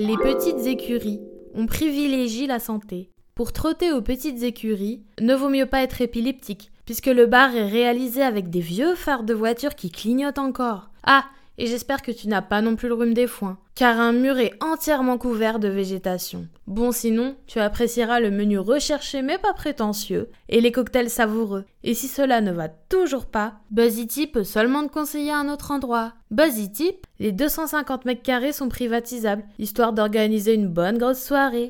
Les petites écuries. On privilégie la santé. Pour trotter aux petites écuries, ne vaut mieux pas être épileptique, puisque le bar est réalisé avec des vieux phares de voiture qui clignotent encore. Ah, et j'espère que tu n'as pas non plus le rhume des foins, car un mur est entièrement couvert de végétation. Bon sinon, tu apprécieras le menu recherché mais pas prétentieux, et les cocktails savoureux. Et si cela ne va toujours pas, Buzzity peut seulement te conseiller un autre endroit. Buzzity, les 250 mètres carrés sont privatisables, histoire d'organiser une bonne grosse soirée.